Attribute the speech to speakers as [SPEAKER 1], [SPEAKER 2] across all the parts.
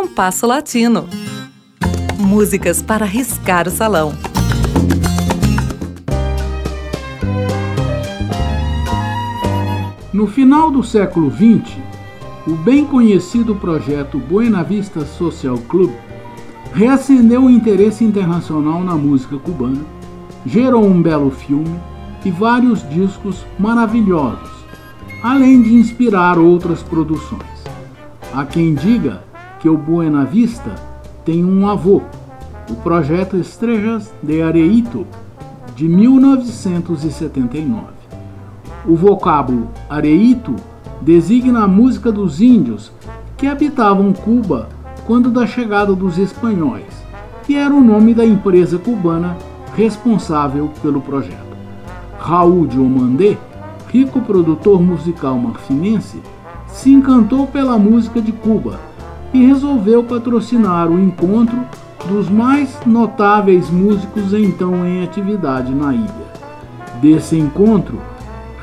[SPEAKER 1] Compasso Latino. Músicas para riscar o salão.
[SPEAKER 2] No final do século XX, o bem conhecido projeto Buena Vista Social Club reacendeu o interesse internacional na música cubana, gerou um belo filme e vários discos maravilhosos, além de inspirar outras produções. Há quem diga que o Buena Vista tem um avô, o projeto Estrelas de Areito, de 1979. O vocábulo areito designa a música dos índios que habitavam Cuba quando da chegada dos espanhóis, que era o nome da empresa cubana responsável pelo projeto. Raul Diomandé, rico produtor musical marfinense, se encantou pela música de Cuba e resolveu patrocinar o encontro dos mais notáveis músicos então em atividade na ilha. Desse encontro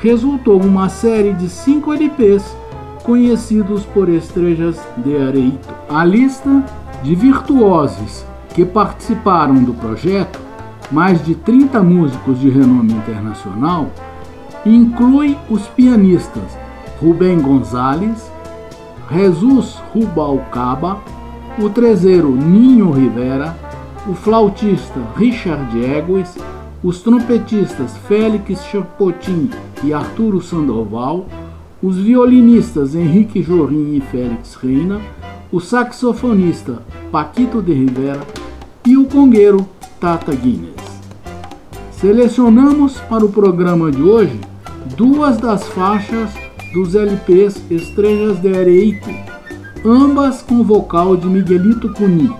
[SPEAKER 2] resultou uma série de cinco LPs conhecidos por Estrelas de Areito. A lista de virtuosos que participaram do projeto, mais de 30 músicos de renome internacional, inclui os pianistas Rubem Gonzalez, Jesus Rubalcaba, o trezeiro Ninho Rivera, o flautista Richard Egues, os trompetistas Félix Chapotin e Arturo Sandoval, os violinistas Henrique Jorim e Félix Reina, o saxofonista Paquito de Rivera e o congueiro Tata Guinness. Selecionamos para o programa de hoje duas das faixas dos LPs Estrelas de Areito, ambas com vocal de Miguelito Cuni.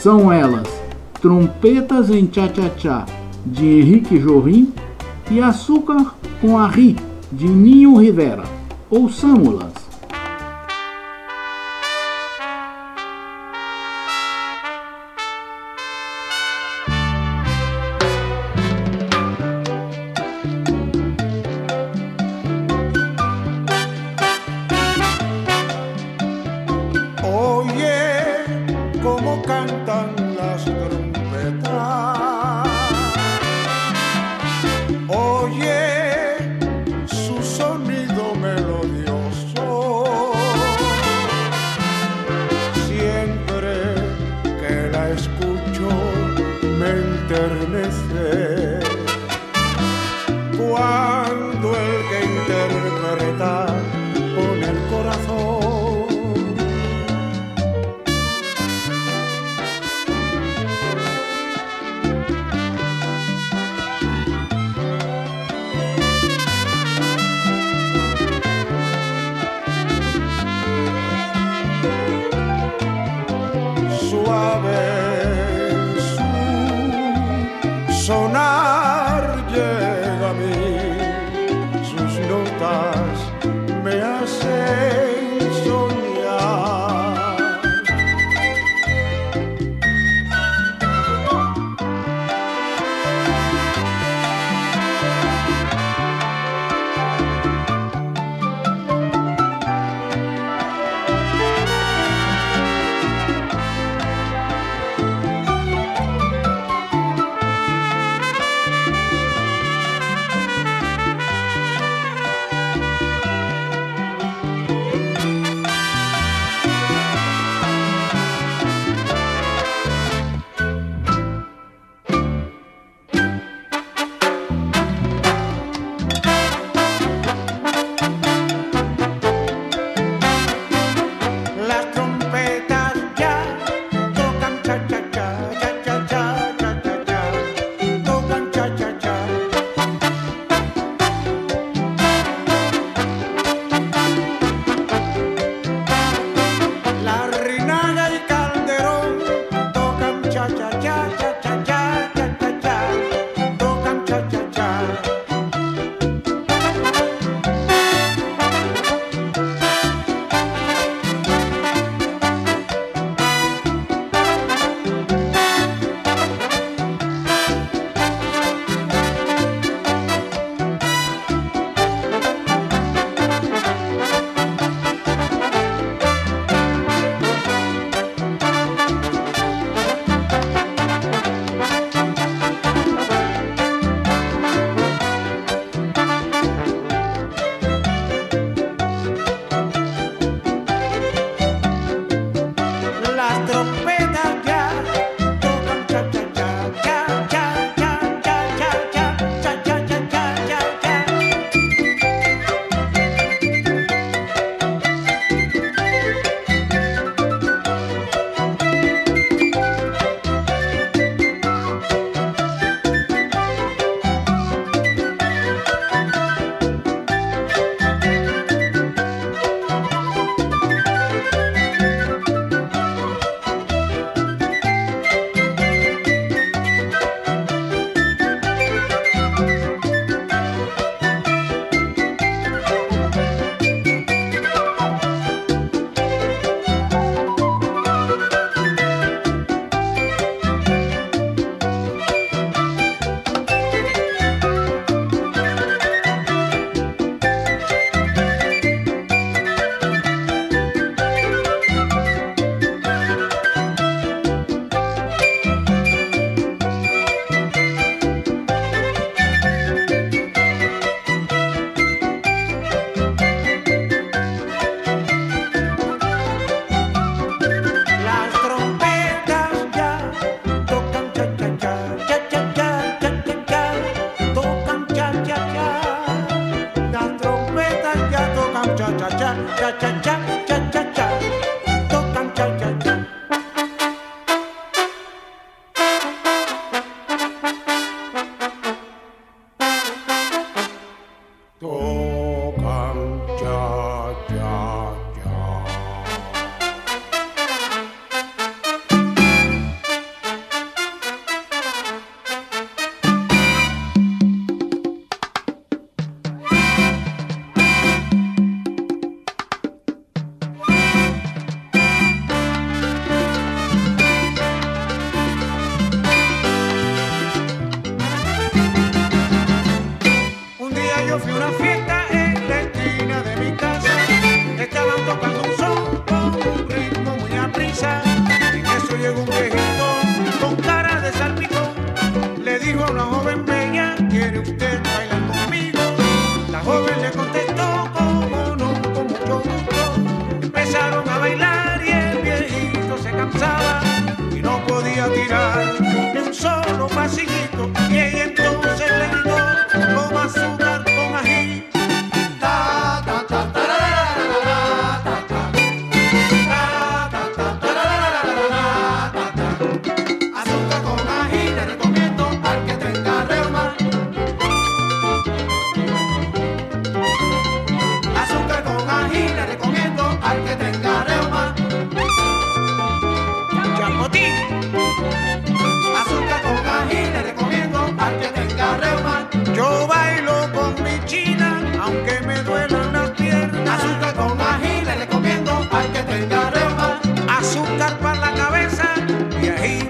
[SPEAKER 2] São elas Trompetas em Tchá-Tchá-Tchá de Henrique Jorim e Açúcar com Arri de Ninho Rivera. Ouçamos-las.
[SPEAKER 3] enternecer. Cuando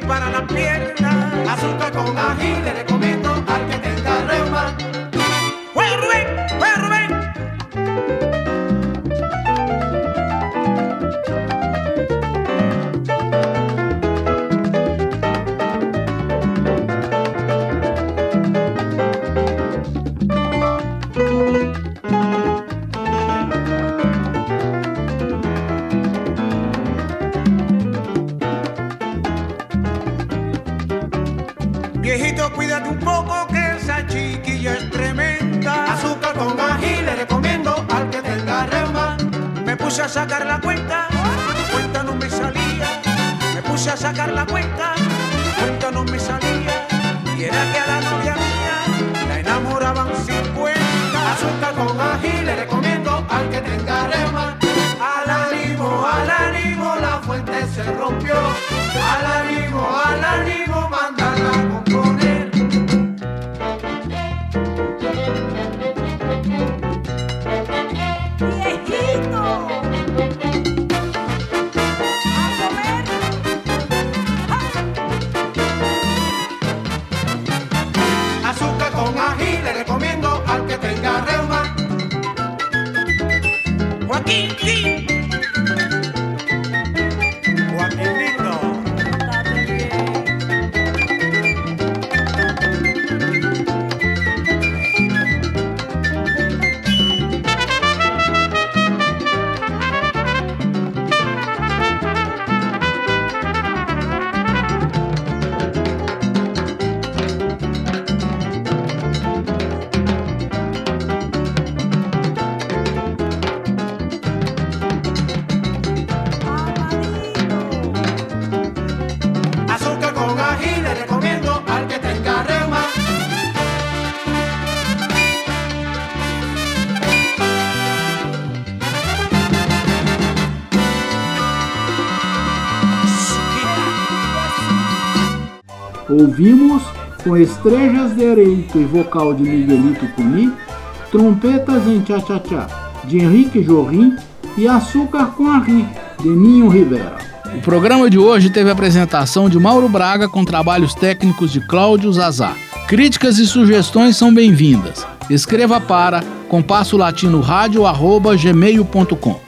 [SPEAKER 3] para la pierna, azúcar con ají de sacar la cuenta, cuenta no me salía. Me puse a sacar la cuenta, cuenta no me salía. Y era que a la novia mía la enamoraban 50. Azúcar con ají le recomiendo al que tenga rema. Al ánimo, al ánimo, la fuente se rompió. Al ánimo, al ánimo, mandarla a componer.
[SPEAKER 2] Ouvimos, com estrejas de Areito e vocal de Miguelito Cuni, Trompetas em Tchá-Tchá-Tchá, de Henrique Jorrin e Açúcar com Arri, de Ninho Rivera. O programa de hoje teve a apresentação de Mauro Braga com trabalhos técnicos de Cláudio Zazá. Críticas e sugestões são bem-vindas. Escreva para compasso latino rádio gmail.com.